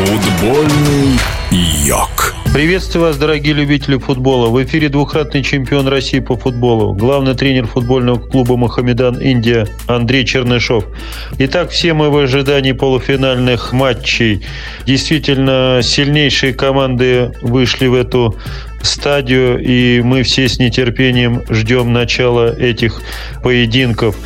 Футбольный йог. Приветствую вас, дорогие любители футбола. В эфире двукратный чемпион России по футболу, главный тренер футбольного клуба «Махамедан Индия» Андрей Чернышов. Итак, все мы в ожидании полуфинальных матчей. Действительно, сильнейшие команды вышли в эту стадию, и мы все с нетерпением ждем начала этих поединков.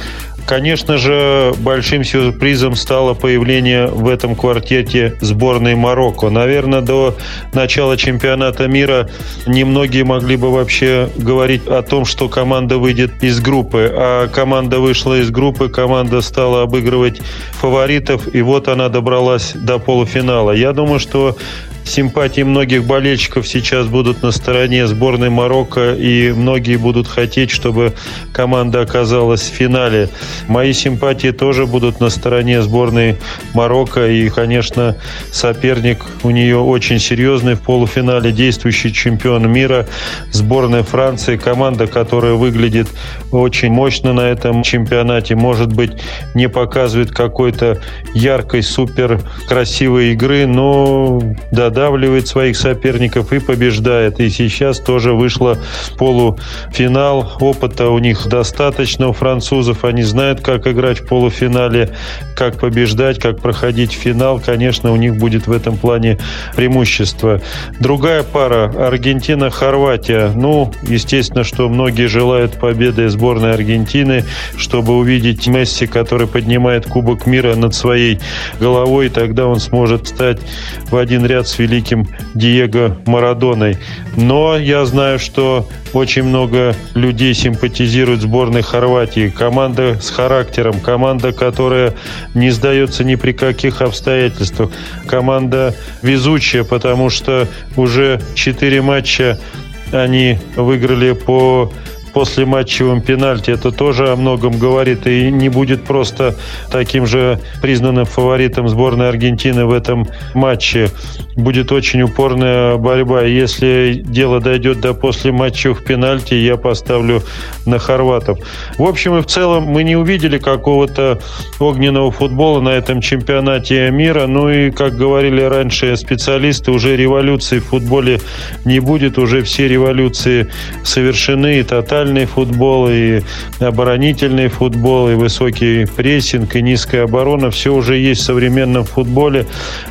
Конечно же, большим сюрпризом стало появление в этом квартете сборной Марокко. Наверное, до начала чемпионата мира немногие могли бы вообще говорить о том, что команда выйдет из группы. А команда вышла из группы, команда стала обыгрывать фаворитов, и вот она добралась до полуфинала. Я думаю, что Симпатии многих болельщиков сейчас будут на стороне сборной Марокко, и многие будут хотеть, чтобы команда оказалась в финале. Мои симпатии тоже будут на стороне сборной Марокко, и, конечно, соперник у нее очень серьезный в полуфинале, действующий чемпион мира, сборная Франции, команда, которая выглядит очень мощно на этом чемпионате, может быть, не показывает какой-то яркой, супер красивой игры, но да, задавливает своих соперников и побеждает. И сейчас тоже вышло полуфинал. Опыта у них достаточно у французов. Они знают, как играть в полуфинале, как побеждать, как проходить финал. Конечно, у них будет в этом плане преимущество. Другая пара Аргентина-Хорватия. Ну, естественно, что многие желают победы сборной Аргентины, чтобы увидеть Месси, который поднимает Кубок мира над своей головой, тогда он сможет стать в один ряд с великим Диего Марадоной. Но я знаю, что очень много людей симпатизируют сборной Хорватии. Команда с характером, команда, которая не сдается ни при каких обстоятельствах. Команда везучая, потому что уже четыре матча они выиграли по после матчевым пенальти. Это тоже о многом говорит и не будет просто таким же признанным фаворитом сборной Аргентины в этом матче. Будет очень упорная борьба. Если дело дойдет до после матчевых пенальти, я поставлю на хорватов. В общем и в целом мы не увидели какого-то огненного футбола на этом чемпионате мира. Ну и, как говорили раньше специалисты, уже революции в футболе не будет. Уже все революции совершены и тотально вертикальный футбол, и оборонительный футбол, и высокий прессинг, и низкая оборона. Все уже есть в современном футболе,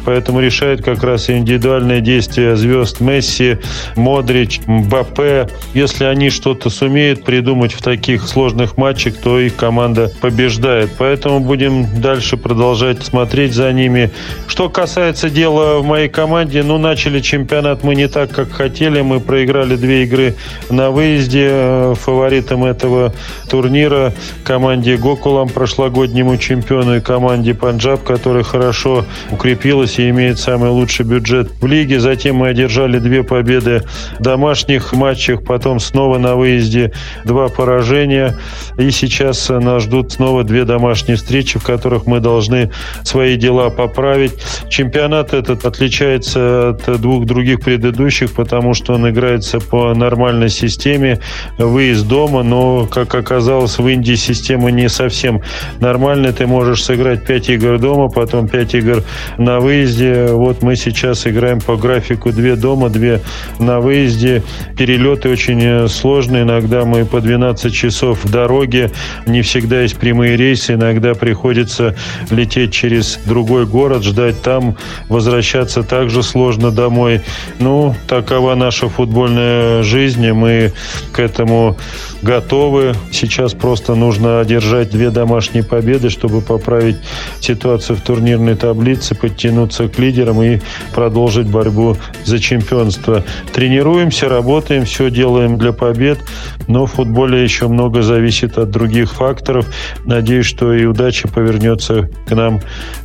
поэтому решает как раз индивидуальные действия звезд Месси, Модрич, Мбаппе. Если они что-то сумеют придумать в таких сложных матчах, то их команда побеждает. Поэтому будем дальше продолжать смотреть за ними. Что касается дела в моей команде, ну, начали чемпионат мы не так, как хотели. Мы проиграли две игры на выезде фаворитом этого турнира команде Гокулам, прошлогоднему чемпиону, и команде Панджаб, которая хорошо укрепилась и имеет самый лучший бюджет в лиге. Затем мы одержали две победы в домашних матчах, потом снова на выезде два поражения. И сейчас нас ждут снова две домашние встречи, в которых мы должны свои дела поправить. Чемпионат этот отличается от двух других предыдущих, потому что он играется по нормальной системе. Выезд из дома, но, как оказалось, в Индии система не совсем нормальная. Ты можешь сыграть 5 игр дома, потом 5 игр на выезде. Вот мы сейчас играем по графику 2 дома, 2 на выезде. Перелеты очень э, сложные. Иногда мы по 12 часов в дороге. Не всегда есть прямые рейсы. Иногда приходится лететь через другой город, ждать там, возвращаться также сложно домой. Ну, такова наша футбольная жизнь. Мы к этому готовы. Сейчас просто нужно одержать две домашние победы, чтобы поправить ситуацию в турнирной таблице, подтянуться к лидерам и продолжить борьбу за чемпионство. Тренируемся, работаем, все делаем для побед, но в футболе еще много зависит от других факторов. Надеюсь, что и удача повернется к нам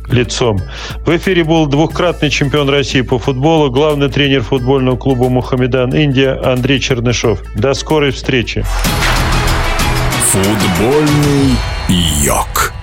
лицом. В эфире был двухкратный чемпион России по футболу, главный тренер футбольного клуба «Мухаммедан Индия» Андрей Чернышов. До скорой встречи. Футбольный йог.